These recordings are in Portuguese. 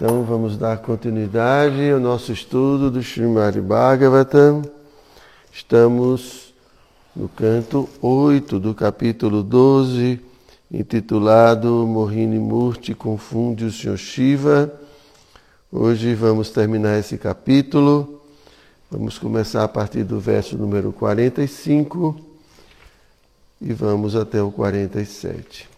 Então vamos dar continuidade ao nosso estudo do Srimad Bhagavatam. Estamos no canto 8 do capítulo 12, intitulado Mohini Murti confunde o Sr. Shiva. Hoje vamos terminar esse capítulo. Vamos começar a partir do verso número 45 e vamos até o 47.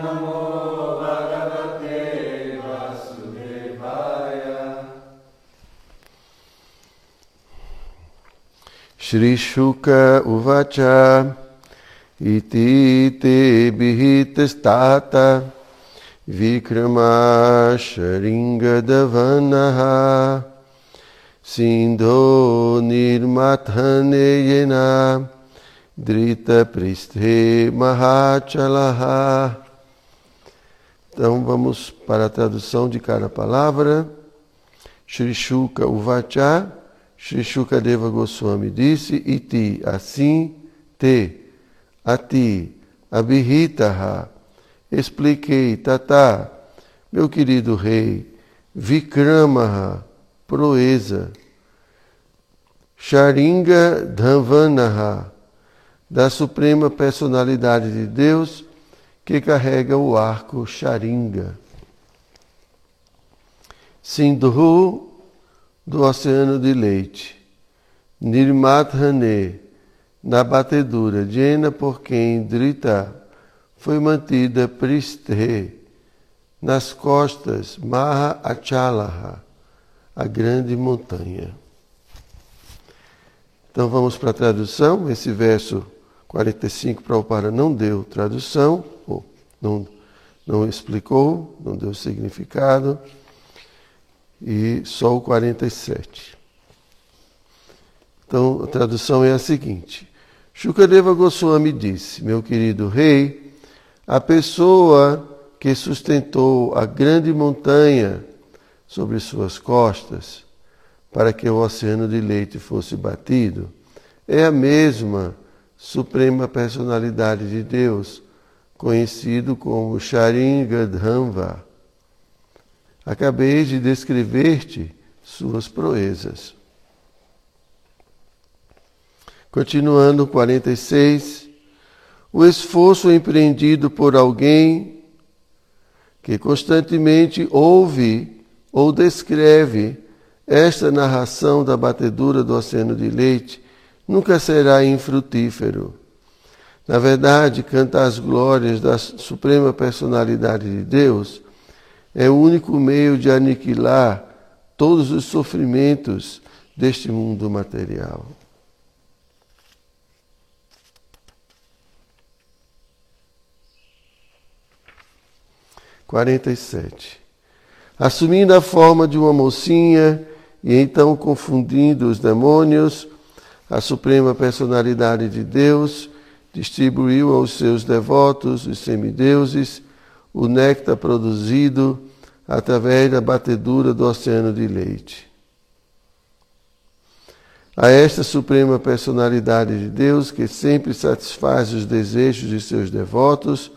Shri Shuka Uvacha Iti Te Bihitastata Vikrama Sharinga Davanaha Sindho nirmathaneyena drita mahachalaha. Então vamos para a tradução de cada palavra. Shri Shuka Uvacha, Shri Deva Goswami disse, iti, assim, te, a ti, abhitaha, expliquei, tata, meu querido rei, Vikramaha, proeza. Sharinga Dhavanaha, da Suprema Personalidade de Deus, que carrega o arco Sharinga. Sindhu, do Oceano de Leite. Nirmathane, na batedura, Jena por quem Drita foi mantida Pristhe, nas costas Maha Achalaha a grande montanha. Então vamos para a tradução. Esse verso 45 para o para não deu tradução, ou não, não explicou, não deu significado, e só o 47. Então a tradução é a seguinte: Shukadeva Goswami disse, meu querido rei, a pessoa que sustentou a grande montanha sobre suas costas para que o oceano de leite fosse batido, é a mesma suprema personalidade de Deus, conhecido como Sharingadhamva. Acabei de descrever-te suas proezas. Continuando 46, o esforço empreendido por alguém que constantemente ouve ou descreve esta narração da batedura do oceano de leite, nunca será infrutífero. Na verdade, cantar as glórias da suprema personalidade de Deus é o único meio de aniquilar todos os sofrimentos deste mundo material. Quarenta e sete assumindo a forma de uma mocinha e então confundindo os demônios, a suprema personalidade de Deus distribuiu aos seus devotos, os semideuses, o néctar produzido através da batedura do oceano de leite. A esta suprema personalidade de Deus, que sempre satisfaz os desejos de seus devotos,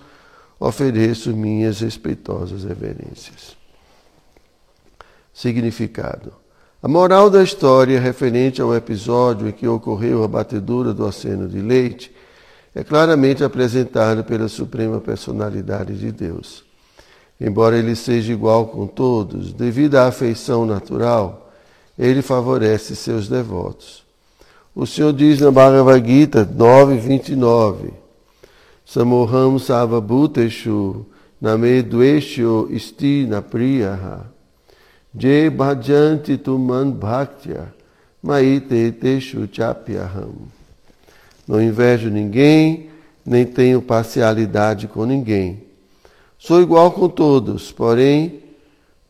ofereço minhas respeitosas reverências. Significado. A moral da história referente ao episódio em que ocorreu a batedura do oceano de leite é claramente apresentada pela Suprema Personalidade de Deus. Embora ele seja igual com todos, devido à afeição natural, ele favorece seus devotos. O Senhor diz na Bhagavad Gita 9:29, Samoham Savabhuteshu Name Dvesho Isti Napriyaha Je bhajanti tuman bhaktya maite teshu chapyaham. Não invejo ninguém, nem tenho parcialidade com ninguém. Sou igual com todos, porém,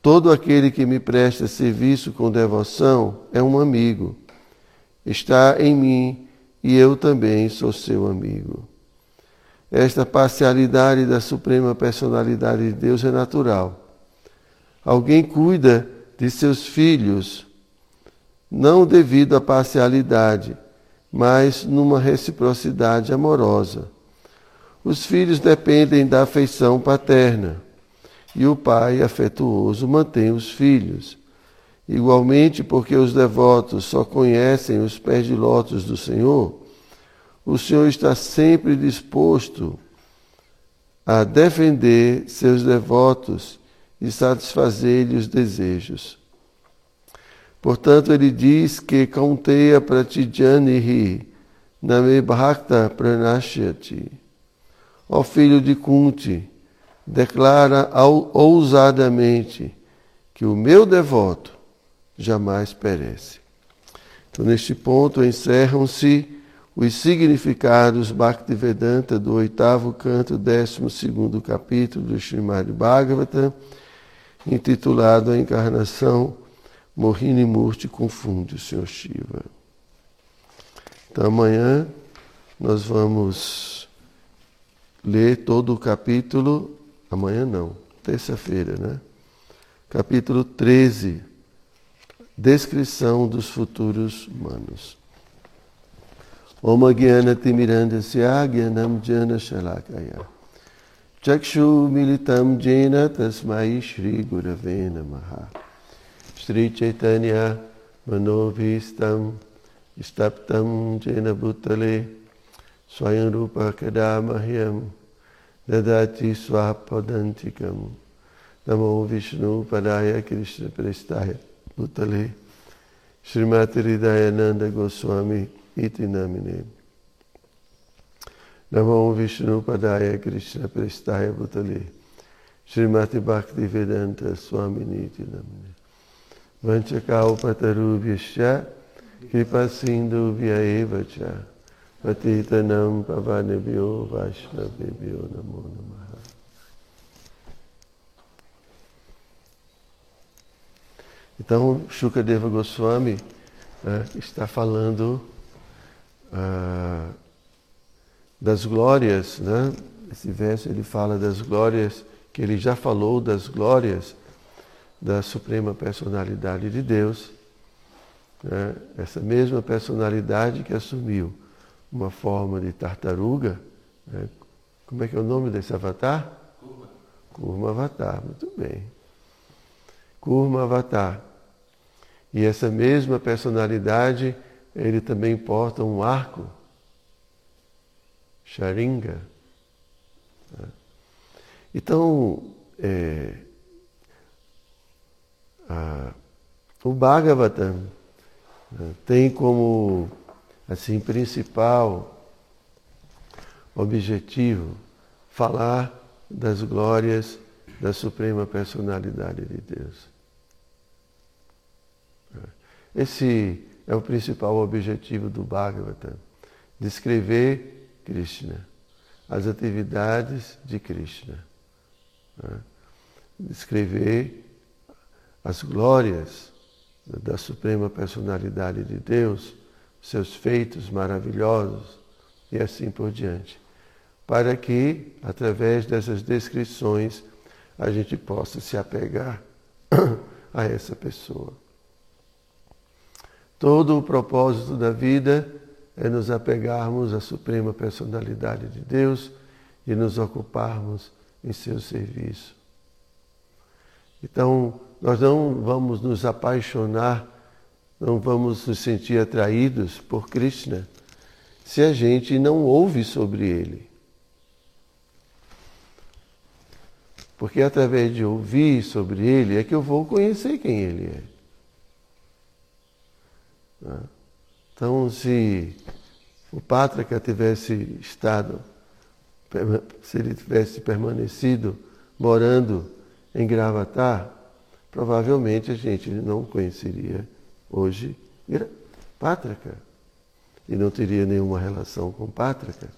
Todo aquele que me presta serviço com devoção é um amigo. Está em mim e eu também sou seu amigo. Esta parcialidade da suprema personalidade de Deus é natural. Alguém cuida de seus filhos, não devido à parcialidade, mas numa reciprocidade amorosa. Os filhos dependem da afeição paterna e o pai afetuoso mantém os filhos. Igualmente, porque os devotos só conhecem os pés de lótus do Senhor, o Senhor está sempre disposto a defender seus devotos e satisfazer-lhe os desejos. Portanto, ele diz que Kaunteya Pratijanihi Name Bhakta Pranashyati. Ó filho de Kunti, declara ousadamente que o meu devoto jamais perece. Então, neste ponto, encerram-se os significados Bhaktivedanta do oitavo canto, décimo segundo capítulo do Srimad Bhagavatam, intitulado A Encarnação Mohini Murti Confunde o Senhor Shiva. Então amanhã nós vamos ler todo o capítulo, amanhã não, terça-feira, né? Capítulo 13, descrição dos futuros humanos. Om Gyana Timirandasya Gyanam Jana Shalakaya. Chakshu Militam Jena Tasmai Shri Gurave Namaha. Shri Chaitanya Manovistam Istaptam Jena Bhutale Swayam Rupa Kadamahyam Dadati Swapadantikam Namo Vishnu Padaya Krishna Prestaya Bhutale Srimati Hridayananda Goswami iti namine. Namo Vishnu Padaya Krishna Prestaya Bhutale Srimati Bhakti Vedanta Swamini iti Kripa Sindhu Vyaeva Cha Patitanam Pavanebhyo Vaishnavebhyo Namo Namaha. Então, Shukadeva Goswami né, está falando ah, das glórias, né? Esse verso ele fala das glórias que ele já falou das glórias da suprema personalidade de Deus, né? essa mesma personalidade que assumiu uma forma de tartaruga, né? como é que é o nome desse avatar? Kurma. Kurma Avatar, muito bem. Kurma Avatar. E essa mesma personalidade ele também porta um arco, sharinga. Então, é, a, o Bhagavatam né, tem como assim principal objetivo falar das glórias da suprema personalidade de Deus. Esse é o principal objetivo do Bhagavatam, descrever Krishna, as atividades de Krishna, né? descrever as glórias da Suprema Personalidade de Deus, seus feitos maravilhosos e assim por diante, para que, através dessas descrições, a gente possa se apegar a essa pessoa. Todo o propósito da vida é nos apegarmos à suprema personalidade de Deus e nos ocuparmos em seu serviço. Então, nós não vamos nos apaixonar, não vamos nos sentir atraídos por Krishna se a gente não ouve sobre ele. Porque através de ouvir sobre ele é que eu vou conhecer quem ele é. Então, se o Pátrica tivesse estado, se ele tivesse permanecido morando em Gravatar, provavelmente a gente não conheceria hoje Pátrica e não teria nenhuma relação com Pátrica.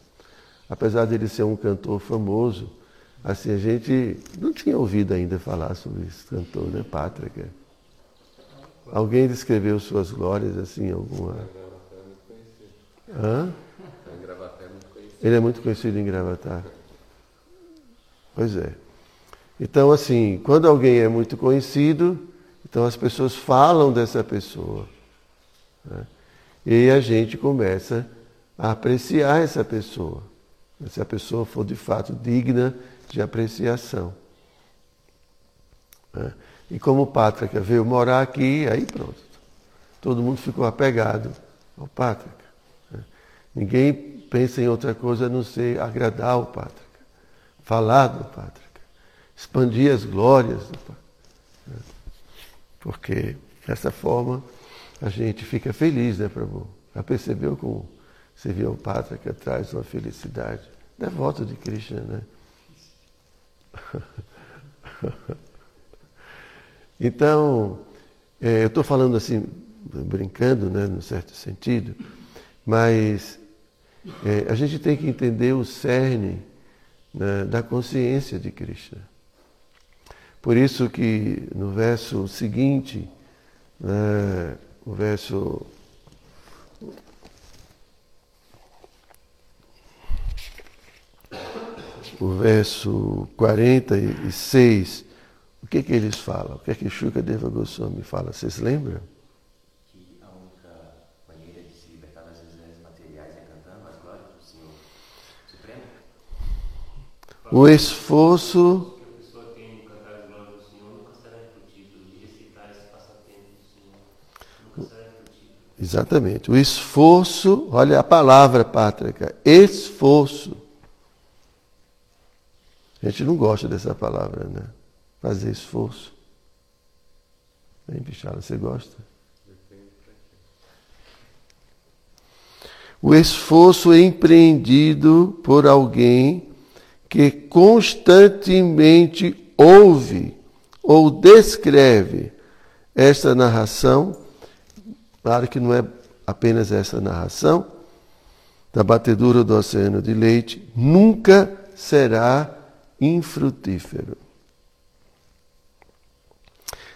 Apesar dele ser um cantor famoso, Assim, a gente não tinha ouvido ainda falar sobre esse cantor, né? Pátrica. Alguém descreveu suas glórias assim, alguma. Hã? Ele é muito conhecido em Gravatar. Pois é. Então, assim, quando alguém é muito conhecido, então as pessoas falam dessa pessoa. Né? E a gente começa a apreciar essa pessoa. Se a pessoa for de fato digna de apreciação. Né? E como o Pátrica veio morar aqui, aí pronto. Todo mundo ficou apegado ao Pátrica. Né? Ninguém pensa em outra coisa a não ser agradar o Pátrica, falar do Pátrica, expandir as glórias. Né? Porque dessa forma a gente fica feliz, né, Prabhu? Já percebeu como servir ao Pátrica traz uma felicidade? Devoto de Krishna, né? Então, é, eu estou falando assim, brincando, né, no certo sentido, mas é, a gente tem que entender o cerne né, da consciência de Krishna. Por isso que no verso seguinte, né, o verso o verso 46, o que que eles falam? O que é que Shuka Deva Goswami fala? Vocês lembram? Que a única maneira de se libertar das desejos materiais é cantando as glórias do Senhor Supremo? O esforço que a pessoa tem de cantar as glórias do Senhor nunca será refletido, de recitar esse passatempo do Senhor nunca será refletido. Exatamente. O esforço, olha a palavra pátrica, esforço. A gente não gosta dessa palavra, né? Fazer esforço. Hein, Bichala, você gosta? O esforço é empreendido por alguém que constantemente ouve ou descreve esta narração. Claro que não é apenas essa narração da batedura do oceano de leite, nunca será infrutífero.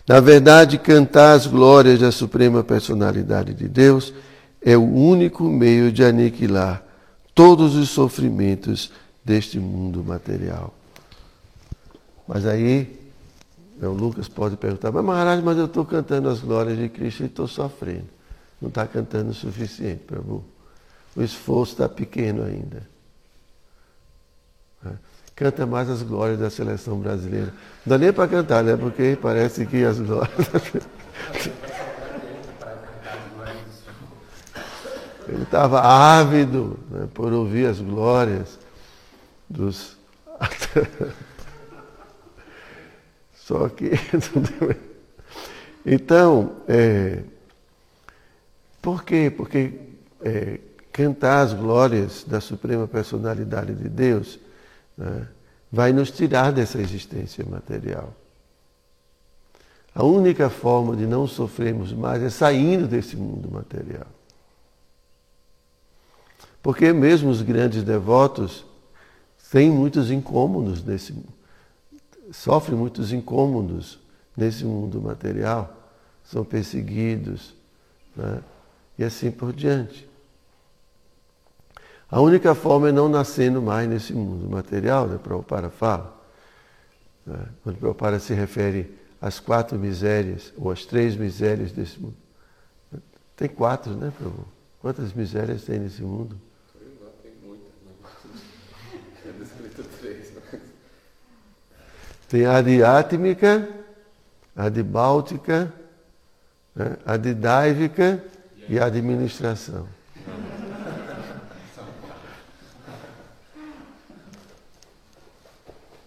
Na verdade, cantar as glórias da Suprema Personalidade de Deus é o único meio de aniquilar todos os sofrimentos deste mundo material. Mas aí, o Lucas pode perguntar, mas Maharaj, mas eu estou cantando as glórias de Cristo e estou sofrendo. Não está cantando o suficiente, Prabhu. O esforço está pequeno ainda. Canta mais as glórias da seleção brasileira. Não dá nem para cantar, né? Porque parece que as glórias. Ele estava ávido né, por ouvir as glórias dos. Só que. então, é... por quê? Porque é, cantar as glórias da Suprema Personalidade de Deus né, vai nos tirar dessa existência material. A única forma de não sofrermos mais é saindo desse mundo material. Porque mesmo os grandes devotos têm muitos incômodos nesse sofrem muitos incômodos nesse mundo material, são perseguidos, né? E assim por diante. A única forma é não nascendo mais nesse mundo material, né? Prabhupada fala. Né? Quando Prabhupada se refere às quatro misérias, ou às três misérias desse mundo. Tem quatro, né, Prabhu? Quantas misérias tem nesse mundo? Tem muitas, mas é descrito três. Tem a adiátmica, a adibáltica, né? a didáivica e administração.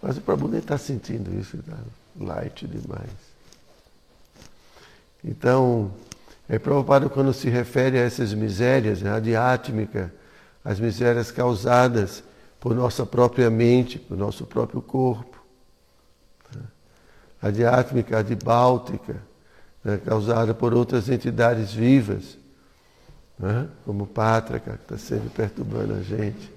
Mas o Prabhu nem está sentindo isso, está light demais. Então, é Prabhupada quando se refere a essas misérias, né, a diátmica, as misérias causadas por nossa própria mente, por nosso próprio corpo. Né, a diátmica, a dibáltica, né, causada por outras entidades vivas, né, como Pátraca, que está sempre perturbando a gente.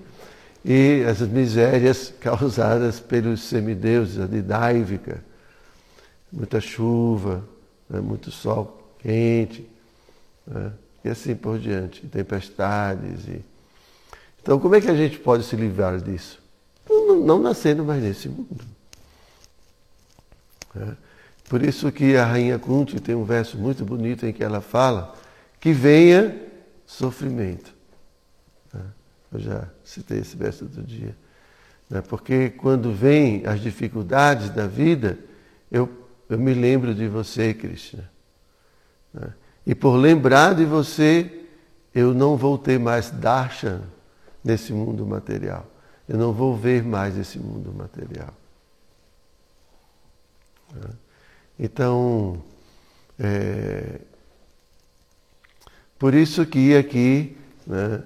e as misérias causadas pelos semideuses, a didáivica, muita chuva, né, muito sol quente, né, e assim por diante, tempestades. E... Então, como é que a gente pode se livrar disso? Não, não nascendo mais nesse mundo. Né? Por isso que a Rainha Kunti tem um verso muito bonito em que ela fala que venha sofrimento. Né? Eu já citei esse verso outro dia. Né? Porque quando vêm as dificuldades da vida, eu, eu me lembro de você, Krishna. Né? E por lembrar de você, eu não vou ter mais darshan nesse mundo material. Eu não vou ver mais esse mundo material. Então, é, por isso que aqui né,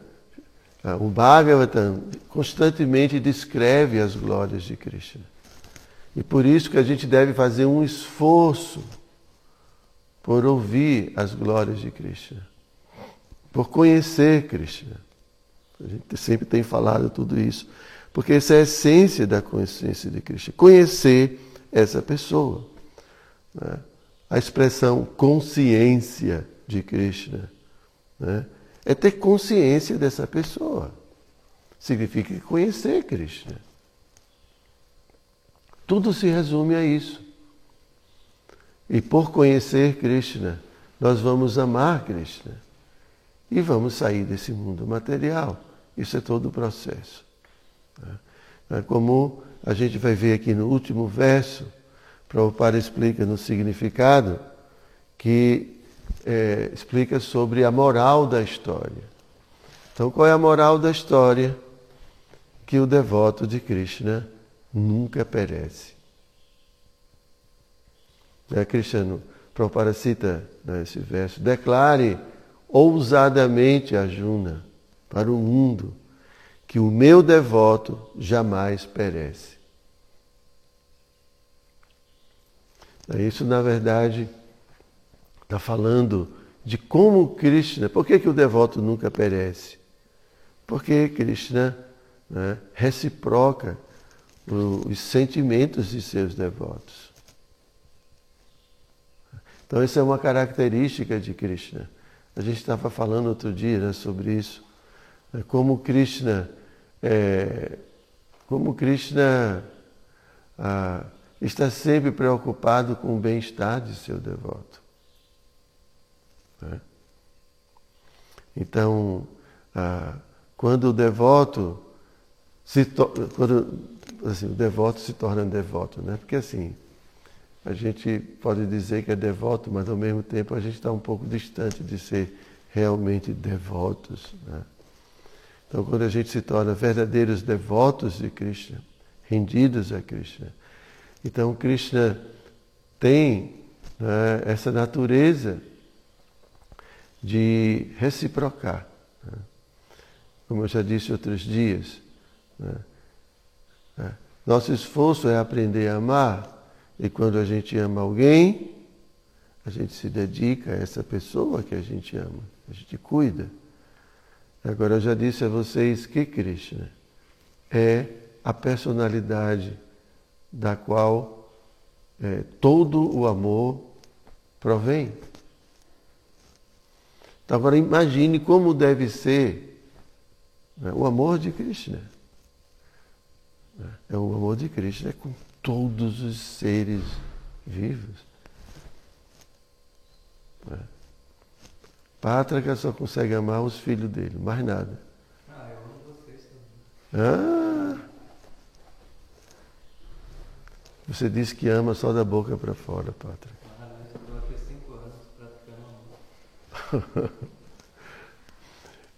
o Bhagavatam constantemente descreve as glórias de Krishna. E por isso que a gente deve fazer um esforço por ouvir as glórias de Krishna, por conhecer Krishna. A gente sempre tem falado tudo isso, porque essa é a essência da consciência de Krishna. Conhecer essa pessoa. Né? A expressão consciência de Krishna né? é ter consciência dessa pessoa. Significa conhecer Krishna. Tudo se resume a isso. E por conhecer Krishna, nós vamos amar Krishna. E vamos sair desse mundo material. Isso é todo o processo. Né? Como a gente vai ver aqui no último verso, Prabhupada explica no significado que é, explica sobre a moral da história. Então, qual é a moral da história? Que o devoto de Krishna nunca perece. É, Krishna, Prabhupada cita né, esse verso, declare ousadamente a Juna para o mundo que o meu devoto jamais perece. Isso, na verdade, está falando de como Krishna, por que, que o devoto nunca perece? Porque Krishna né, reciproca os sentimentos de seus devotos. Então, essa é uma característica de Krishna. A gente estava falando outro dia né, sobre isso. Né, como Krishna, é, como Krishna ah, está sempre preocupado com o bem-estar de seu devoto. Né? Então, ah, quando o devoto se quando assim, o devoto se torna devoto, né? Porque assim, a gente pode dizer que é devoto, mas ao mesmo tempo a gente está um pouco distante de ser realmente devotos. Né? Então, quando a gente se torna verdadeiros devotos de Krishna, rendidos a Krishna, então Krishna tem né, essa natureza de reciprocar. Né? Como eu já disse outros dias, né? É. nosso esforço é aprender a amar, e quando a gente ama alguém, a gente se dedica a essa pessoa que a gente ama, a gente cuida. Agora, eu já disse a vocês que Krishna é a personalidade da qual é, todo o amor provém. Agora imagine como deve ser né, o amor de Krishna. É o amor de Krishna é com todos os seres vivos. É. Pátrica só consegue amar os filhos dele, mais nada. Ah, eu amo vocês também. Ah, você disse que ama só da boca para fora, Pátrica. Ah, mas eu estou aqui cinco anos praticando amor.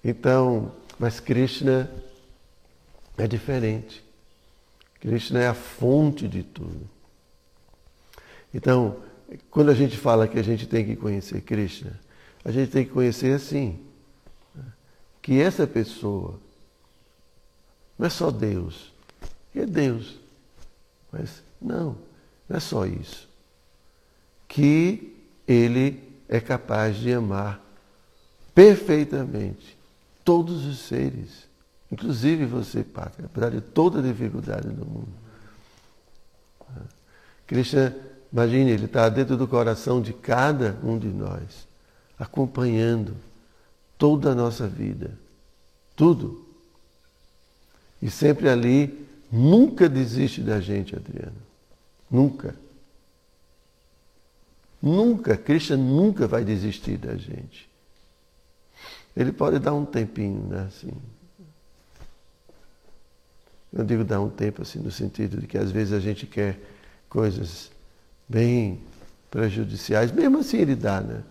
então, mas Krishna é diferente. Krishna é a fonte de tudo. Então, quando a gente fala que a gente tem que conhecer Krishna, a gente tem que conhecer assim, que essa pessoa não é só Deus, é Deus, mas não, não é só isso. Que ele é capaz de amar perfeitamente todos os seres Inclusive você, Pátria, apesar de toda a dificuldade do mundo. Krishna, imagine, ele está dentro do coração de cada um de nós, acompanhando toda a nossa vida. Tudo. E sempre ali, nunca desiste da gente, Adriano. Nunca. Nunca, Krishna nunca vai desistir da gente. Ele pode dar um tempinho, né? Assim. Eu digo dar um tempo assim, no sentido de que às vezes a gente quer coisas bem prejudiciais, mesmo assim ele dá, né?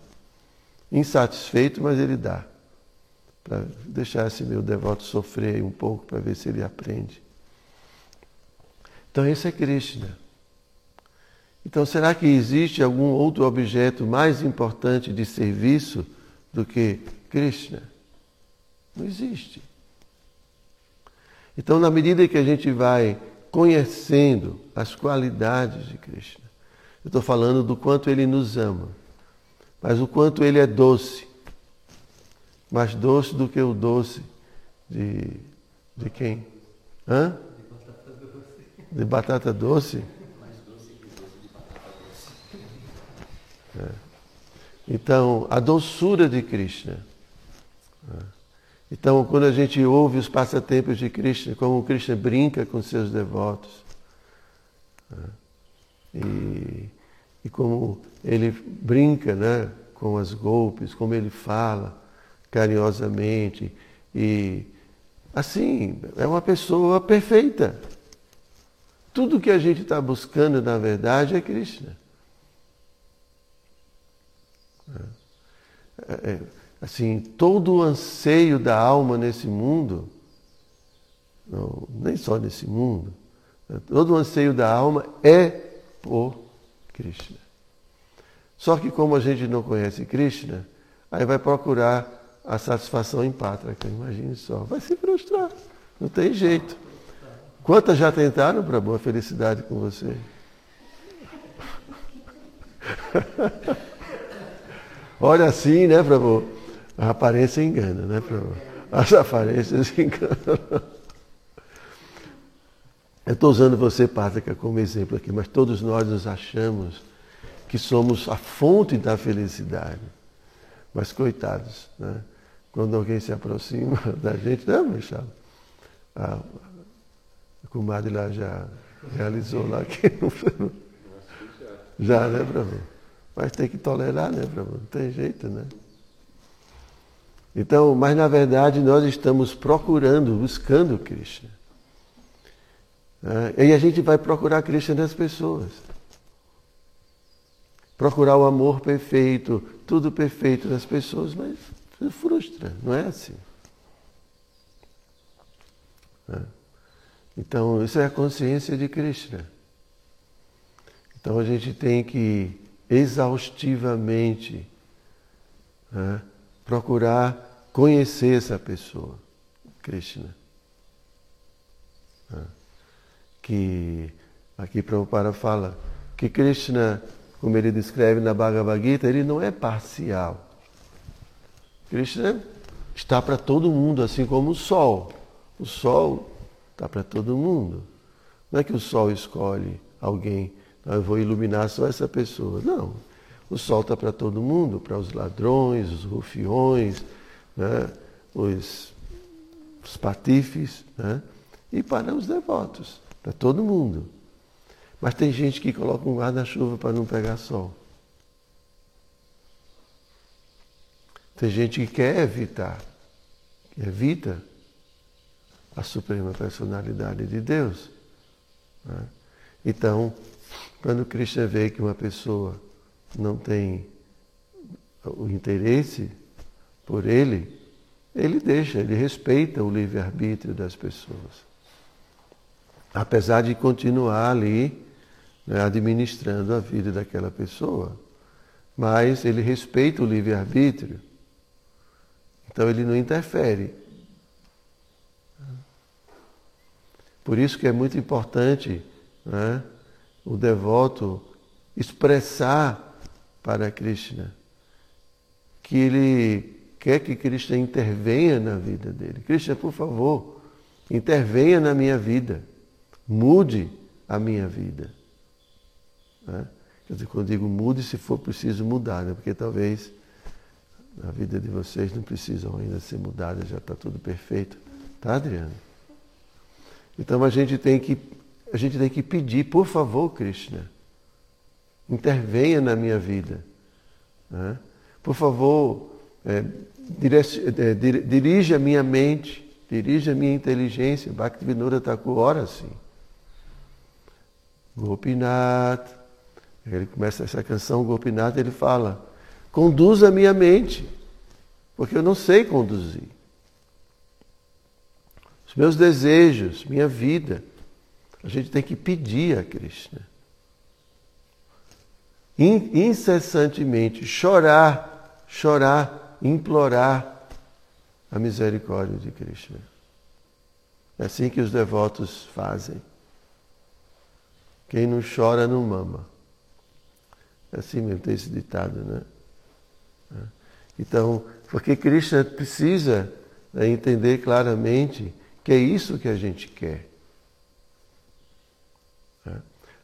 Insatisfeito, mas ele dá. Para deixar esse meu devoto sofrer um pouco para ver se ele aprende. Então esse é Krishna. Então, será que existe algum outro objeto mais importante de serviço do que Krishna? Não existe. Então, na medida que a gente vai conhecendo as qualidades de Krishna, eu estou falando do quanto ele nos ama, mas o quanto ele é doce, mais doce do que o doce de, de quem? Hã? De batata doce? É. Então, a doçura de Krishna. É. Então, quando a gente ouve os passatempos de Krishna, como Krishna brinca com seus devotos, é. e, e como ele brinca né, com as golpes, como ele fala carinhosamente, e assim, é uma pessoa perfeita. Tudo que a gente está buscando, na verdade, é Krishna. Assim, todo o anseio da alma nesse mundo, não, nem só nesse mundo, né, todo o anseio da alma é por Krishna. Só que como a gente não conhece Krishna, aí vai procurar a satisfação em Pátrica, imagine só, vai se frustrar, não tem jeito. Quantas já tentaram para boa felicidade com você? Olha assim, né, Prabhu? A aparência engana, né? As aparências enganam. Eu estou usando você, Pátrica, como exemplo aqui, mas todos nós nos achamos que somos a fonte da felicidade. Mas coitados, né? quando alguém se aproxima da gente, né, Michel? A, a comadre lá já realizou lá que não já, né, Prabhu? Mas tem que tolerar, né, Não tem jeito, né? Então, mas na verdade nós estamos procurando, buscando Krishna. Né? E a gente vai procurar Krishna nas pessoas. Procurar o amor perfeito, tudo perfeito nas pessoas, mas frustra, não é assim. Né? Então, isso é a consciência de Krishna. Então a gente tem que exaustivamente né? Procurar conhecer essa pessoa, Krishna. Né? Que aqui Prabhupada fala que Krishna, como ele descreve na Bhagavad Gita, ele não é parcial. Krishna está para todo mundo, assim como o sol. O sol está para todo mundo. Não é que o sol escolhe alguém eu vou iluminar só essa pessoa. Não. O sol está para todo mundo, para os ladrões, os rufiões, né? os, os patifes, né? e para os devotos, para todo mundo. Mas tem gente que coloca um guarda-chuva para não pegar sol. Tem gente que quer evitar, que evita a suprema personalidade de Deus. Né? Então, quando Krishna vê que uma pessoa não tem o interesse por ele, ele deixa, ele respeita o livre-arbítrio das pessoas. Apesar de continuar ali né, administrando a vida daquela pessoa. Mas ele respeita o livre-arbítrio. Então ele não interfere. Por isso que é muito importante né, o devoto expressar para Krishna que ele quer que Krishna intervenha na vida dele. Krishna, por favor, intervenha na minha vida, mude a minha vida. Né? Quer dizer, quando digo mude, se for preciso mudar, né? porque talvez a vida de vocês não precisam ainda ser mudada, já está tudo perfeito. Tá, Adriano? Então a gente tem que a gente tem que pedir, por favor, Krishna, intervenha na minha vida. Né? Por favor, é, é, dirige a minha mente, dirige a minha inteligência. Bhaktivinoda Thakur ora assim. Gopinath, ele começa essa canção, Gopinath, ele fala, conduza a minha mente, porque eu não sei conduzir. Os meus desejos, minha vida, a gente tem que pedir a Krishna. Incessantemente, chorar, chorar, implorar a misericórdia de Krishna. É assim que os devotos fazem. Quem não chora não mama. É assim mesmo, tem esse ditado, né? Então, porque Krishna precisa né, entender claramente que é isso que a gente quer.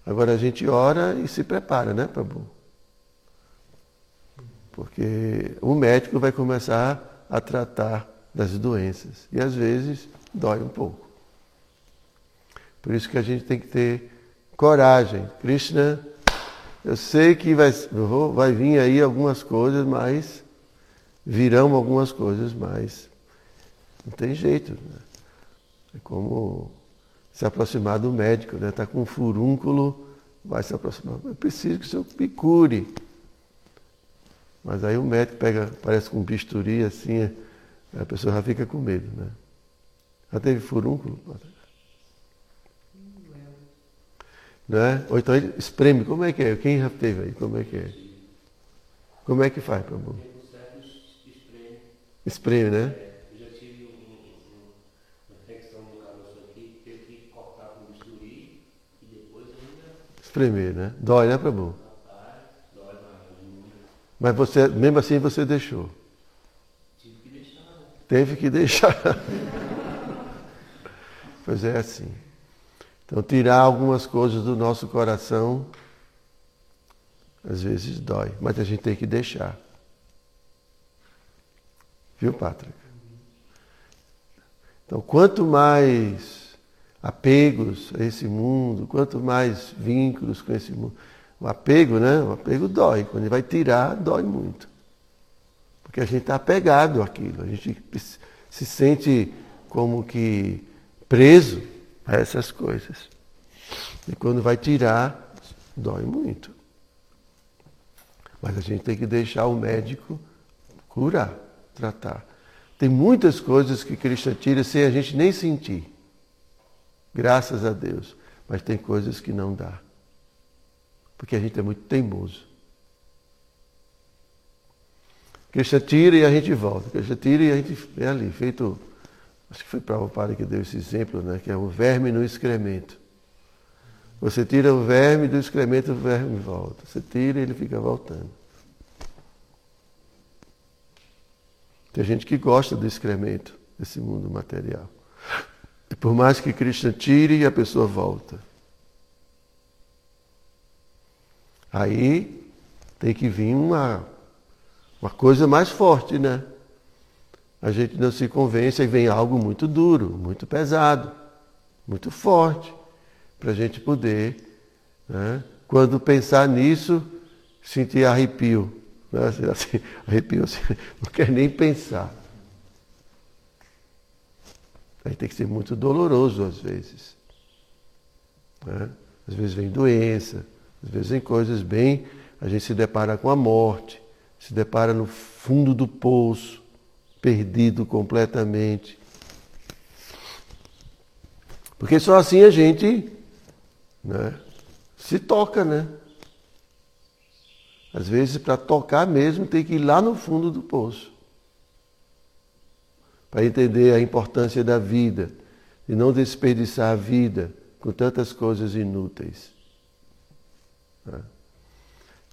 Agora a gente ora e se prepara, né, Prabhu? Porque o médico vai começar a tratar das doenças. E às vezes dói um pouco. Por isso que a gente tem que ter coragem. Krishna, eu sei que vai, vai vir aí algumas coisas, mas virão algumas coisas, mas não tem jeito. Né? É como se aproximar do médico, né? Está com um furúnculo, vai se aproximar. Eu preciso que o senhor me cure. Mas aí o médico pega, parece com bisturi assim, a pessoa já fica com medo, né? Já teve furúnculo? Não é? Ou então ele espreme, como é que é? Quem já teve aí? Como é que é? Como é que faz, amor? Espreme, né? Espremer, né? Dói, né, Prabhu? Mas você, mesmo assim você deixou. Teve que deixar. pois é assim. Então tirar algumas coisas do nosso coração às vezes dói, mas a gente tem que deixar. Viu, Patrick? Então, quanto mais apegos a esse mundo, quanto mais vínculos com esse mundo. O apego, né? O apego dói. Quando ele vai tirar, dói muito. Porque a gente está apegado àquilo. A gente se sente como que preso a essas coisas. E quando vai tirar, dói muito. Mas a gente tem que deixar o médico curar, tratar. Tem muitas coisas que Cristo tira sem a gente nem sentir. Graças a Deus. Mas tem coisas que não dá. Porque a gente é muito teimoso. Krishna tira e a gente volta. Krishna tira e a gente é ali, feito. Acho que foi Prabhupada que deu esse exemplo, né? Que é o verme no excremento. Você tira o verme do excremento, o verme volta. Você tira e ele fica voltando. Tem gente que gosta do excremento desse mundo material. E por mais que Krishna tire, a pessoa volta. Aí tem que vir uma, uma coisa mais forte, né? A gente não se convence e vem algo muito duro, muito pesado, muito forte, para a gente poder, né? quando pensar nisso, sentir arrepio. Né? Assim, arrepio, assim, não quer nem pensar. Aí tem que ser muito doloroso às vezes. Né? Às vezes vem doença, às vezes vem coisas bem. A gente se depara com a morte, se depara no fundo do poço, perdido completamente. Porque só assim a gente né, se toca, né? Às vezes, para tocar mesmo, tem que ir lá no fundo do poço para entender a importância da vida e não desperdiçar a vida com tantas coisas inúteis. Né?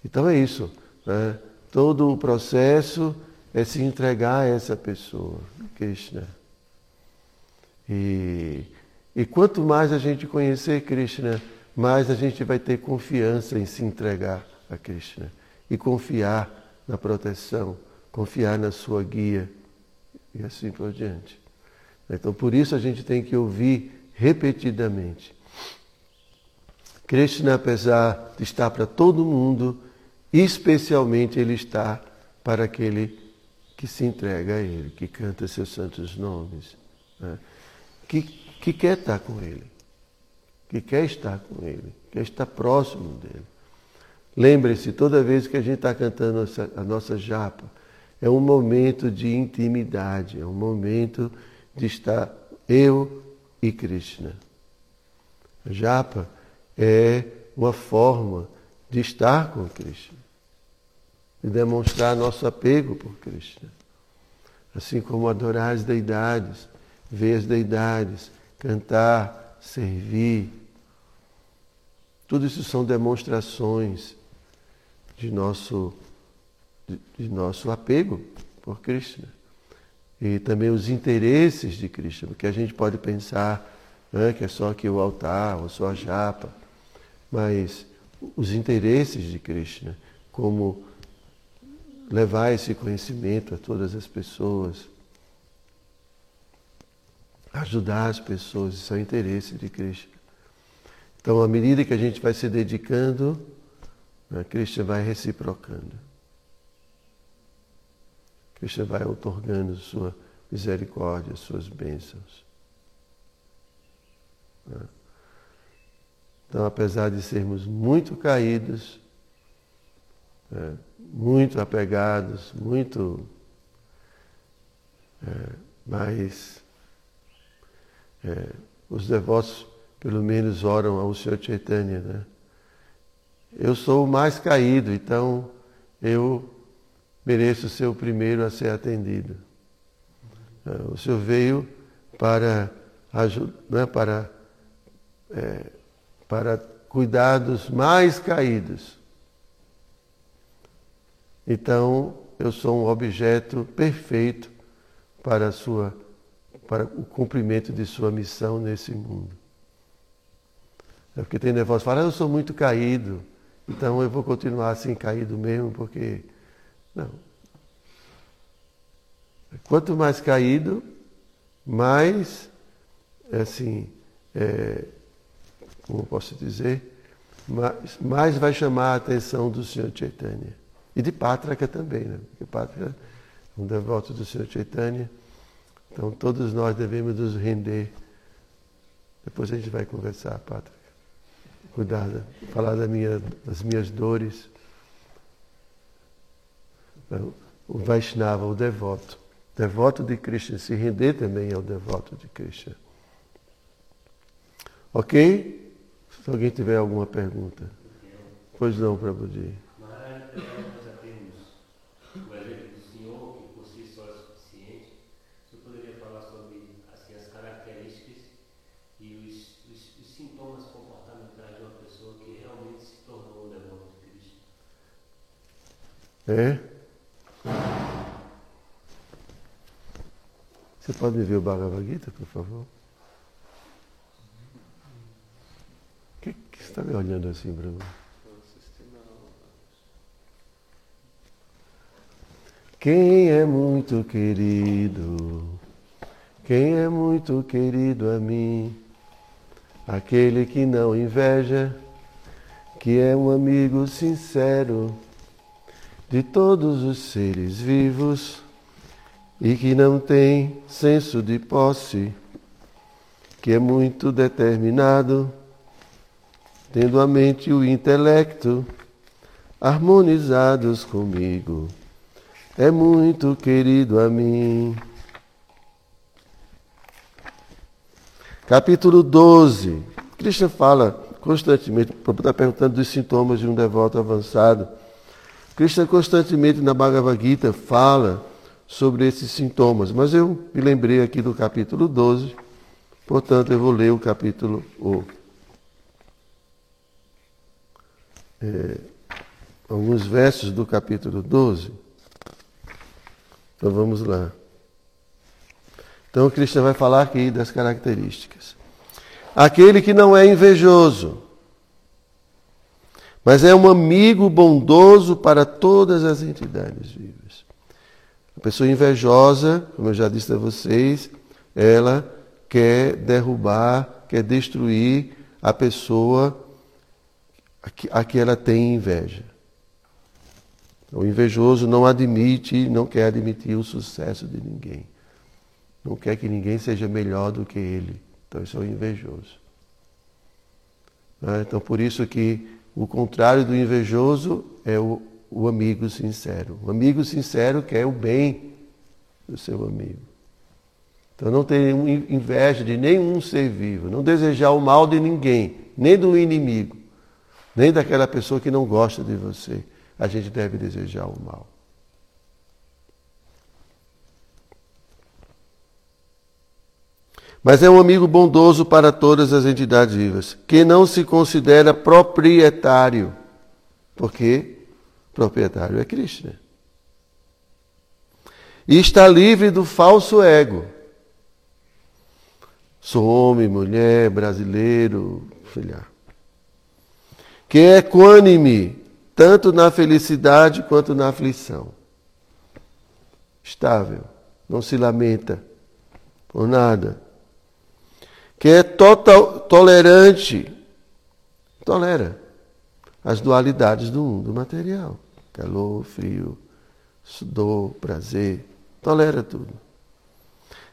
Então é isso. Né? Todo o processo é se entregar a essa pessoa, Krishna. E, e quanto mais a gente conhecer Krishna, mais a gente vai ter confiança em se entregar a Krishna e confiar na proteção, confiar na sua guia e assim por diante. Então, por isso a gente tem que ouvir repetidamente. Krishna, apesar de estar para todo mundo, especialmente ele está para aquele que se entrega a ele, que canta seus santos nomes, né? que, que quer estar com ele, que quer estar com ele, quer estar próximo dele. Lembre-se, toda vez que a gente está cantando a nossa japa, é um momento de intimidade, é um momento de estar eu e Krishna. Japa é uma forma de estar com Krishna, de demonstrar nosso apego por Krishna. Assim como adorar as deidades, ver as deidades, cantar, servir. Tudo isso são demonstrações de nosso, de, nosso apego por Krishna. E também os interesses de Krishna, porque a gente pode pensar né, que é só aqui o altar, ou só a japa, mas os interesses de Krishna, como levar esse conhecimento a todas as pessoas, ajudar as pessoas, isso é o interesse de Krishna. Então, à medida que a gente vai se dedicando, né, Krishna vai reciprocando. Krishna vai otorgando sua misericórdia, suas bênçãos. Né? Então, apesar de sermos muito caídos, é, muito apegados, muito. É, mas é, os devotos, pelo menos, oram ao Senhor Chaitanya, né? Eu sou o mais caído, então eu mereço ser o primeiro a ser atendido. É, o Senhor veio para, né, para, é, para cuidar dos mais caídos. Então, eu sou um objeto perfeito para, sua, para o cumprimento de sua missão nesse mundo. É porque tem que fala, ah, eu sou muito caído. Então eu vou continuar assim caído mesmo, porque. Não. Quanto mais caído, mais, assim, é, como posso dizer, mais, mais, vai chamar a atenção do Senhor Chaitanya. E de Pátraca também, né? Porque Pátraca é um devoto do Senhor Chaitanya. Então todos nós devemos nos render. Depois a gente vai conversar, Pátraca cuidar, falar da minha, das minhas dores. O Vaishnava, o devoto. Devoto de Krishna, se render também é o devoto de Krishna. Ok? Se alguém tiver alguma pergunta. Pois não, Prabhuji. É? Você pode me ver o Bhagavad Gita, por favor? O que, que você está me olhando assim, Bruno? Quem é muito querido, quem é muito querido a mim, aquele que não inveja, que é um amigo sincero de todos os seres vivos e que não tem senso de posse, que é muito determinado, tendo a mente e o intelecto harmonizados comigo, é muito querido a mim. Capítulo 12. Krishna fala constantemente, está perguntando dos sintomas de um devoto avançado. Krishna constantemente na Bhagavad Gita fala sobre esses sintomas, mas eu me lembrei aqui do capítulo 12, portanto eu vou ler o capítulo o, é, alguns versos do capítulo 12. Então vamos lá. Então, o Krishna vai falar aqui das características. Aquele que não é invejoso, mas é um amigo bondoso para todas as entidades vivas. Pessoa invejosa, como eu já disse a vocês, ela quer derrubar, quer destruir a pessoa a que ela tem inveja. O invejoso não admite, não quer admitir o sucesso de ninguém. Não quer que ninguém seja melhor do que ele. Então, isso é o invejoso. Né? Então, por isso que o contrário do invejoso é o, o amigo sincero. O amigo sincero quer o bem do seu amigo. Então não ter inveja de nenhum ser vivo, não desejar o mal de ninguém, nem do inimigo, nem daquela pessoa que não gosta de você. A gente deve desejar o mal. Mas é um amigo bondoso para todas as entidades vivas, que não se considera proprietário, porque proprietário é Krishna. E está livre do falso ego. Sou homem, mulher, brasileiro, filha. Que é equânime, tanto na felicidade quanto na aflição. Estável, não se lamenta por nada que é total, tolerante, tolera as dualidades do mundo material. Calor, frio, dor, prazer, tolera tudo.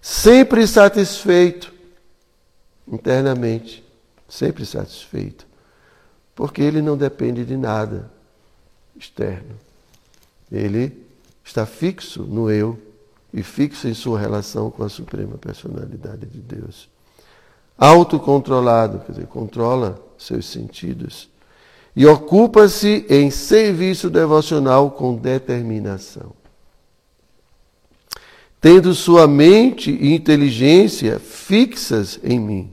Sempre satisfeito internamente, sempre satisfeito, porque ele não depende de nada externo. Ele está fixo no eu e fixo em sua relação com a suprema personalidade de Deus autocontrolado, quer dizer, controla seus sentidos. E ocupa-se em serviço devocional com determinação. Tendo sua mente e inteligência fixas em mim,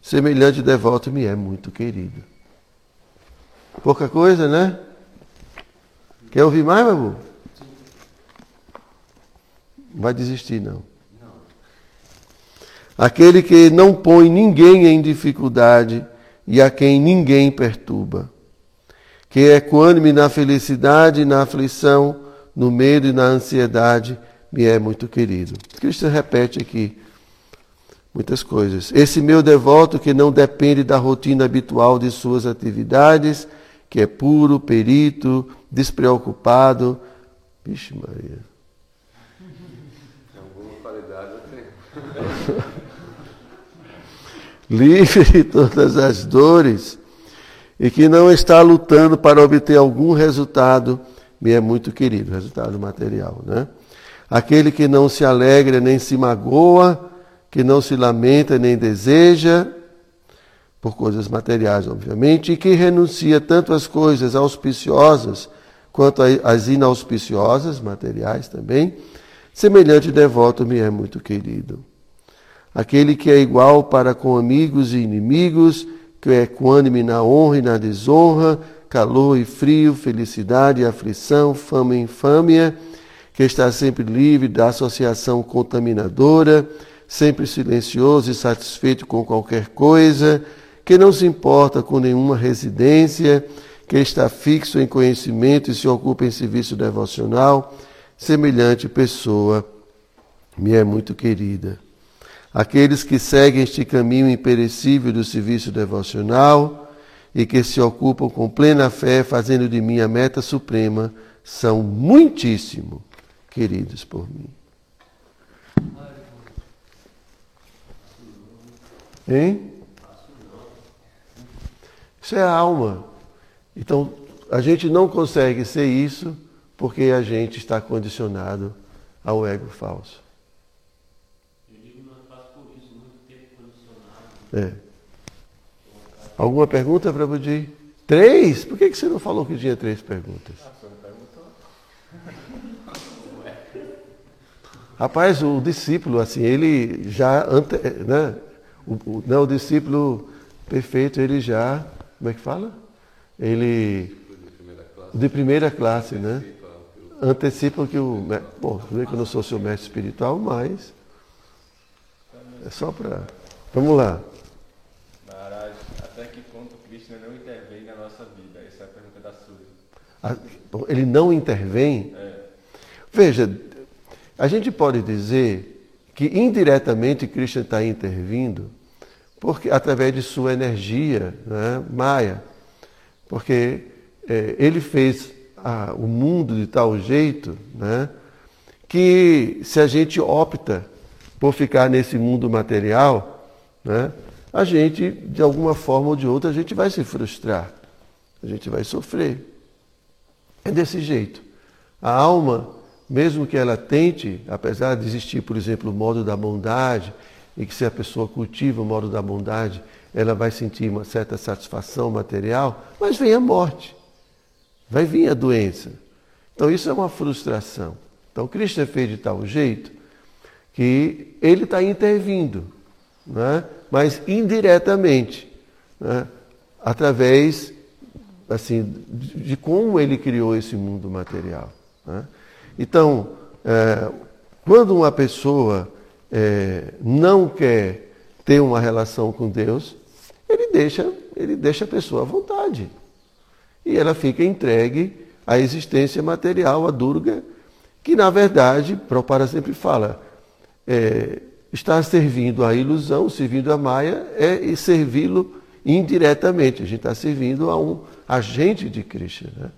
semelhante devoto me é muito querido. Pouca coisa, né? Quer ouvir mais, Babu? Vai desistir, não. Aquele que não põe ninguém em dificuldade e a quem ninguém perturba. Que é equânime na felicidade e na aflição, no medo e na ansiedade, me é muito querido. Cristo repete aqui muitas coisas. Esse meu devoto que não depende da rotina habitual de suas atividades, que é puro, perito, despreocupado. Vixe Maria. Alguma qualidade eu tenho. livre de todas as dores e que não está lutando para obter algum resultado, me é muito querido, resultado material, né? Aquele que não se alegra nem se magoa, que não se lamenta nem deseja, por coisas materiais, obviamente, e que renuncia tanto às coisas auspiciosas quanto às inauspiciosas, materiais também, semelhante devoto me é muito querido aquele que é igual para com amigos e inimigos, que é equânime na honra e na desonra, calor e frio, felicidade e aflição, fama e infâmia, que está sempre livre da associação contaminadora, sempre silencioso e satisfeito com qualquer coisa, que não se importa com nenhuma residência, que está fixo em conhecimento e se ocupa em serviço devocional, semelhante pessoa me é muito querida aqueles que seguem este caminho imperecível do serviço devocional e que se ocupam com plena fé, fazendo de mim a meta suprema, são muitíssimo queridos por mim. Hein? Isso é a alma. Então, a gente não consegue ser isso porque a gente está condicionado ao ego falso. É. Alguma pergunta para Budi? Três? Por que, que você não falou que tinha três perguntas? Rapaz, o discípulo, assim, ele já, ante, né? O, o, não, o discípulo perfeito, ele já, como é que fala? Ele, de primeira classe, né? Antecipa que o, bom, que eu não sou seu mestre espiritual, mas É só para. Vamos lá. Maharaj, até que ponto Krishna não intervém na nossa vida? Essa é a pergunta da Suzy. A- Ele não intervém. É, Veja, a gente pode dizer que indiretamente Krishna está intervindo porque através de sua energia, né, Maya, porque eh, ele fez a- o mundo de tal jeito, né, que se a gente opta por ficar nesse mundo material, né, a gente de alguma forma ou de outra a gente vai se frustrar, a gente vai sofrer. É desse jeito. A alma, mesmo que ela tente, apesar de existir, por exemplo, o modo da bondade, e que se a pessoa cultiva o modo da bondade, ela vai sentir uma certa satisfação material, mas vem a morte, vai vir a doença. Então isso é uma frustração. Então Krishna fez de tal jeito que ele está intervindo, né? mas indiretamente, né? através assim, de, como ele criou esse mundo material. né? Então, é, quando uma pessoa é, não quer ter uma relação com Deus, ele deixa, ele deixa a pessoa à vontade. E ela fica entregue à existência material, a Durga, que na verdade, Prabhupada sempre fala, é, servindo à ilusão, servindo a Maia, é servi-lo indiretamente. A gente está servindo a um agente de Krishna. Né?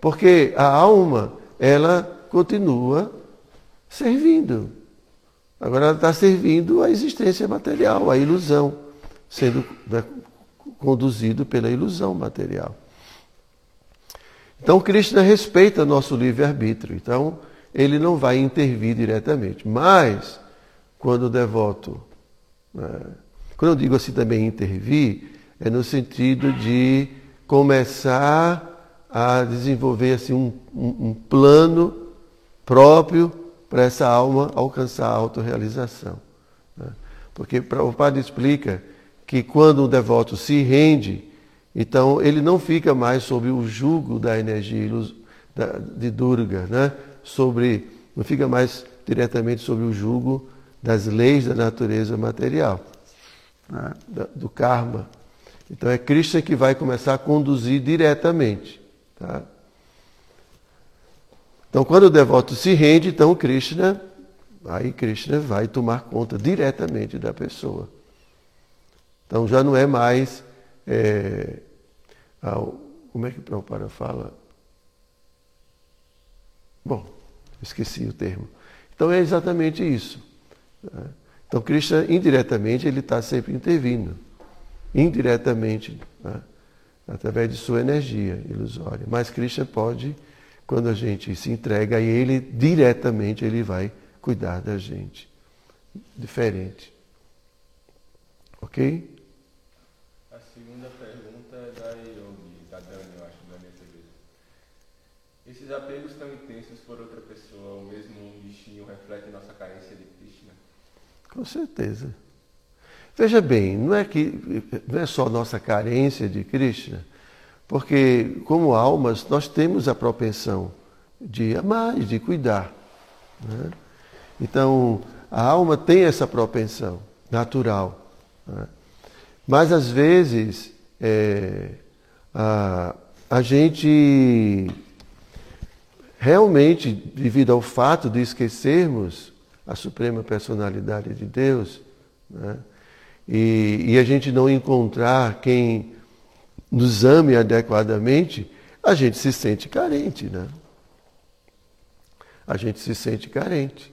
Porque a alma, ela continua servindo. Agora ela está servindo à existência material, à ilusão, sendo né, conduzido pela ilusão material. Então Krishna respeita nosso livre-arbítrio, então ele não vai intervir diretamente. Mas, quando o devoto, né, quando eu digo assim também intervir, é no sentido de começar a desenvolver assim, um, um, um plano próprio para essa alma alcançar a autorrealização. Né? Porque o padre explica que quando o devoto se rende, então ele não fica mais sob o jugo da energia de Durga, né? sobre, não fica mais diretamente sob o jugo das leis da natureza material, né? do karma. Então é Krishna que vai começar a conduzir diretamente. Tá? Então quando o devoto se rende, então Krishna, aí Krishna vai tomar conta diretamente da pessoa. Então já não é mais, é, como é que o Prabhupada fala? Bom, esqueci o termo. Então é exatamente isso. Né? Então Krishna indiretamente ele está sempre intervindo indiretamente, né? através de sua energia ilusória. Mas Krishna pode, quando a gente se entrega a Ele, diretamente Ele vai cuidar da gente. Diferente. Ok? A segunda pergunta é da Yogi, da Dani, eu acho, da minha TV. Esses apegos tão intensos por outra pessoa, ou mesmo um bichinho, refletem nossa carência de Krishna? Com certeza. Veja bem, não é que não é só nossa carência de Krishna, porque como almas nós temos a propensão de amar e de cuidar. Né? Então a alma tem essa propensão natural. Né? Mas às vezes é, a, a gente realmente, devido ao fato de esquecermos a suprema personalidade de Deus, né? E, e a gente não encontrar quem nos ame adequadamente, a gente se sente carente, né? A gente se sente carente.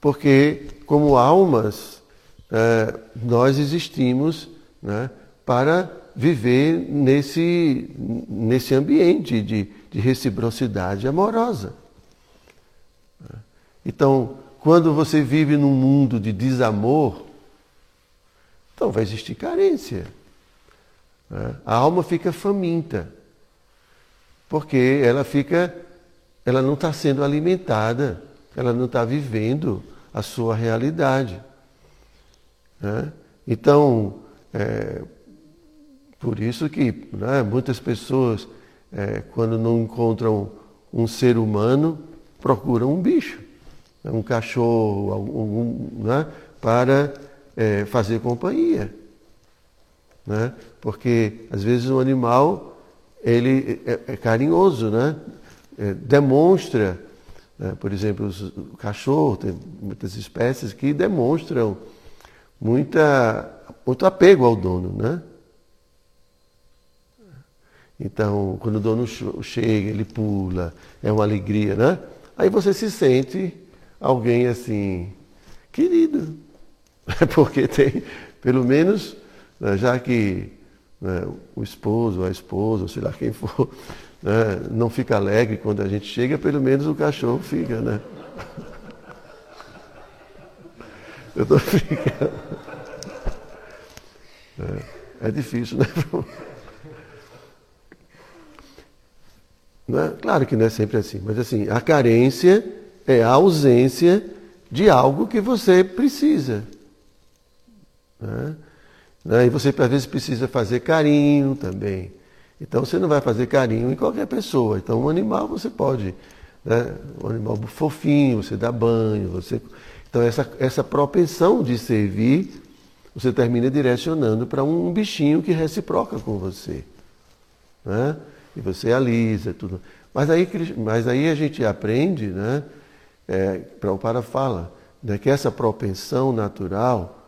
Porque, como almas, é, nós existimos né, para viver nesse, nesse ambiente de, de reciprocidade amorosa. Então, quando você vive num mundo de desamor, então vai existir carência. Né? A alma fica faminta, porque ela fica, ela não está sendo alimentada, ela não está vivendo a sua realidade. Né? Então, é, por isso que né, muitas pessoas, é, quando não encontram um ser humano, procuram um bicho, um cachorro, um, né, para é, fazer companhia. Né? Porque às vezes um animal ele é, é carinhoso, né? É, demonstra, né? por exemplo, os, o cachorro, tem muitas espécies que demonstram muita, muito apego ao dono. Né? Então, quando o dono chega, ele pula, é uma alegria, né? Aí você se sente alguém assim, querido. Porque tem, pelo menos, né, já que né, o esposo, a esposa, sei lá quem for, né, não fica alegre quando a gente chega, pelo menos o cachorro fica, né? Eu estou ficando. É, é difícil, né? É? Claro que não é sempre assim, mas assim, a carência é a ausência de algo que você precisa. Né? Né? E você às vezes precisa fazer carinho também. Então você não vai fazer carinho em qualquer pessoa. Então um animal você pode, né? um animal fofinho, você dá banho, você. Então essa, essa propensão de servir, você termina direcionando para um bichinho que reciproca com você. Né? E você alisa tudo. Mas aí, mas aí a gente aprende, né? É, para o para fala, né, que essa propensão natural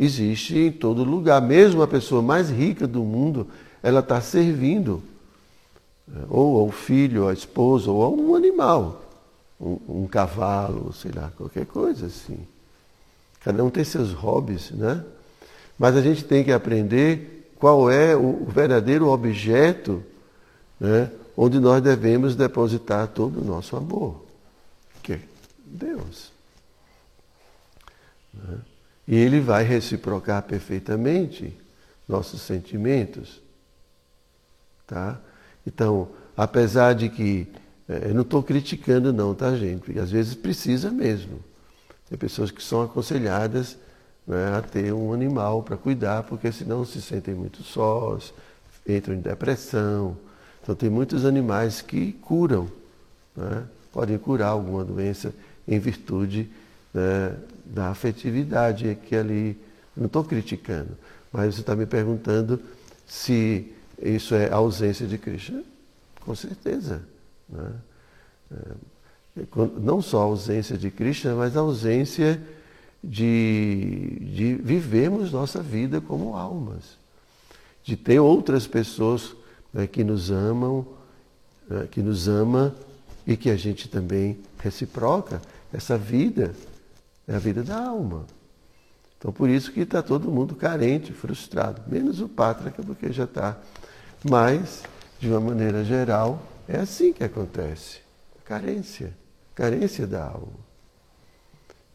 existe em todo lugar. Mesmo a pessoa mais rica do mundo, ela está servindo né, ou ao filho, à esposa, ou a um animal, um, um, cavalo, sei lá, qualquer coisa assim. Cada um tem seus hobbies, né? Mas a gente tem que aprender qual é o, o verdadeiro objeto, né? Onde nós devemos depositar todo o nosso amor, que é Deus. Né? E ele vai reciprocar perfeitamente nossos sentimentos. Tá? Então, apesar de que. Eh, eu não estou criticando, não, tá, gente? Porque às vezes precisa mesmo. Tem pessoas que são aconselhadas né, a ter um animal para cuidar, porque senão se sentem muito sós, entram em depressão. Então, tem muitos animais que curam, né? podem curar alguma doença em virtude né, da afetividade que ali. Não estou criticando, mas você está me perguntando se isso é ausência de Krishna. Com certeza. Né? É, não só a ausência de Krishna, mas a ausência de, de vivermos nossa vida como almas. De ter outras pessoas né, que nos amam, né, que nos ama e que a gente também reciproca essa vida é a vida da alma. Então por isso que está todo mundo carente, frustrado, menos o pátrica, porque já está. Mas, de uma maneira geral, é assim que acontece. Carência. Carência da alma.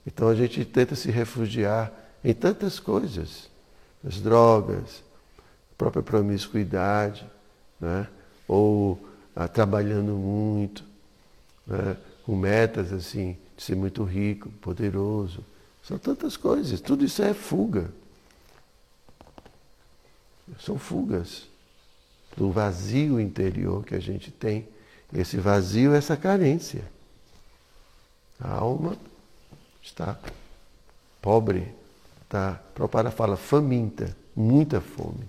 Então a gente tenta se refugiar em tantas coisas. As drogas, a própria promiscuidade, né? ou ah, trabalhando muito, né? com metas assim de ser muito rico, poderoso. São tantas coisas. Tudo isso é fuga. São fugas do vazio interior que a gente tem. Esse vazio é essa carência. A alma está pobre, está, Prabhupada fala, faminta, muita fome.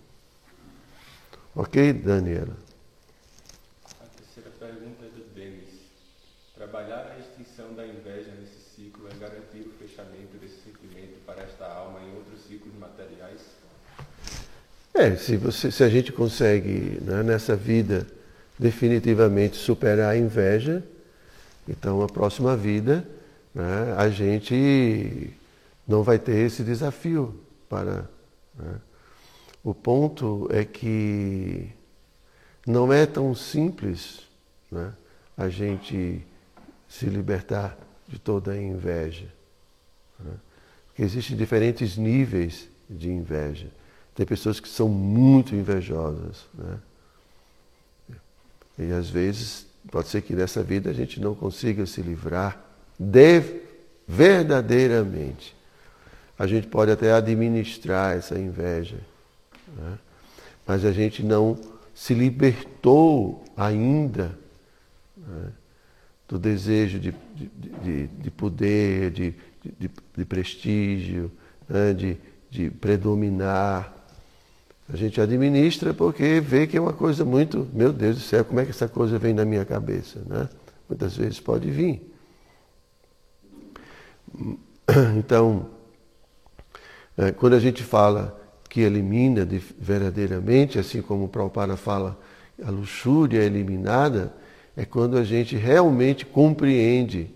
Ok, Daniela? É, se, você, se a gente consegue né, nessa vida definitivamente superar a inveja, então a próxima vida né, a gente não vai ter esse desafio para. Né. O ponto é que não é tão simples né, a gente se libertar de toda inveja. Né, porque existem diferentes níveis de inveja. Tem pessoas que são muito invejosas. Né? E às vezes pode ser que nessa vida a gente não consiga se livrar de verdadeiramente. A gente pode até administrar essa inveja, né? mas a gente não se libertou ainda né? Do desejo de, de, de, de poder, de, de, prestígio, né, de, de predominar. A gente administra porque vê que é uma coisa muito, meu Deus do céu, como é que essa coisa vem na minha cabeça? Né? Muitas vezes pode vir. Então, é, quando a gente fala que elimina de, verdadeiramente, assim como o Prabhupada fala, a luxúria é eliminada, é quando a gente realmente compreende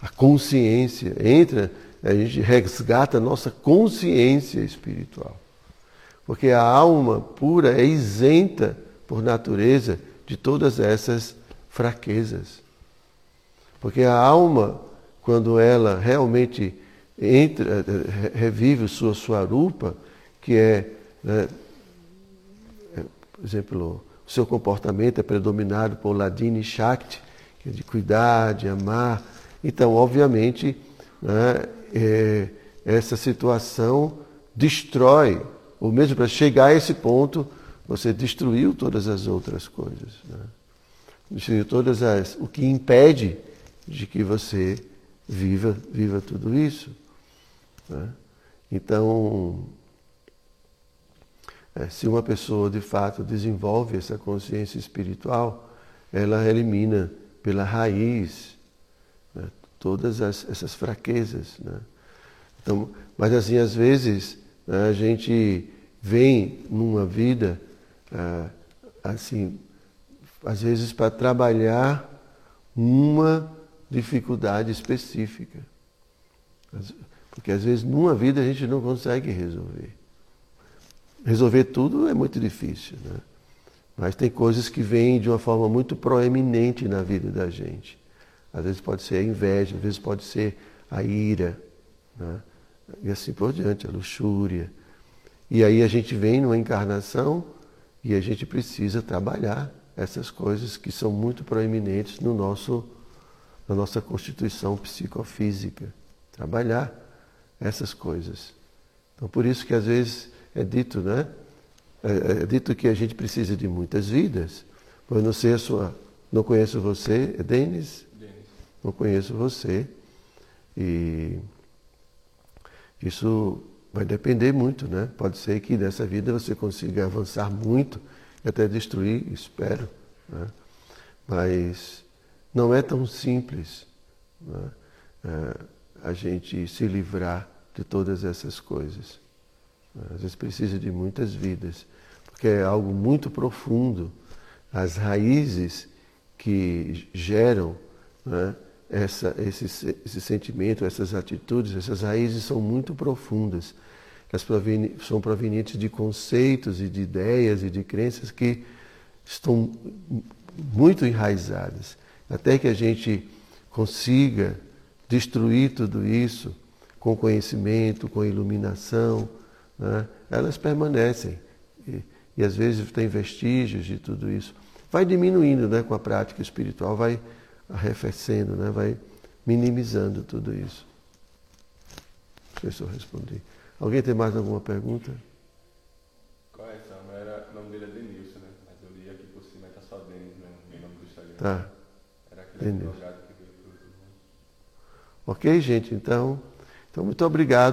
a consciência, entra, a gente resgata a nossa consciência espiritual. Porque a alma pura é isenta, por natureza, de todas essas fraquezas. Porque a alma, quando ela realmente entra, revive sua swarupa, que é, né, é, por exemplo, o seu comportamento é predominado por Ladini Shakti, que é de cuidar, de amar. Então, obviamente, né, é, essa situação destrói, ou mesmo para chegar a esse ponto, você destruiu todas as outras coisas. Né? Destruiu todas as. o que impede de que você viva, viva tudo isso. Né? Então, se uma pessoa de fato desenvolve essa consciência espiritual, ela elimina pela raiz né, todas as, essas fraquezas. Né? Então, mas assim, às vezes né, a gente vem numa vida ah, assim, às vezes para trabalhar uma dificuldade específica. Porque às vezes numa vida a gente não consegue resolver. Resolver tudo é muito difícil, né? Mas tem coisas que vêm de uma forma muito proeminente na vida da gente. Às vezes pode ser a inveja, às vezes pode ser a ira, né? e assim por diante, a luxúria. E aí a gente vem numa encarnação e a gente precisa trabalhar essas coisas que são muito proeminentes no nosso, na nossa constituição psicofísica. Trabalhar essas coisas. Então, por isso que às vezes é dito, né? É, é dito que a gente precisa de muitas vidas. Eu não sei a sua. Não conheço você, é Denis? Denis. Não conheço você. E isso vai depender muito, né? Pode ser que nessa vida você consiga avançar muito e até destruir, espero. Né? Mas não é tão simples né? é, a gente se livrar de todas essas coisas. Às vezes precisa de muitas vidas, porque é algo muito profundo. As raízes que geram né, essa, esse, esse sentimento, essas atitudes, essas raízes são muito profundas. Elas são provenientes de conceitos e de ideias e de crenças que estão muito enraizadas. Até que a gente consiga destruir tudo isso com conhecimento, com iluminação, né? elas permanecem. E, e, às vezes tem vestígios de tudo isso. Vai diminuindo né, com a prática espiritual, vai arrefecendo, né, vai minimizando tudo isso. Não sei se eu respondi. Alguém tem mais alguma pergunta? Correção, era, o nome dele é Denilson, né? Mas eu li aqui por cima, está só Denis, né? O nome do Instagram. Tá. Era aquele Denilson. Ok, gente, então. Então, muito obrigado.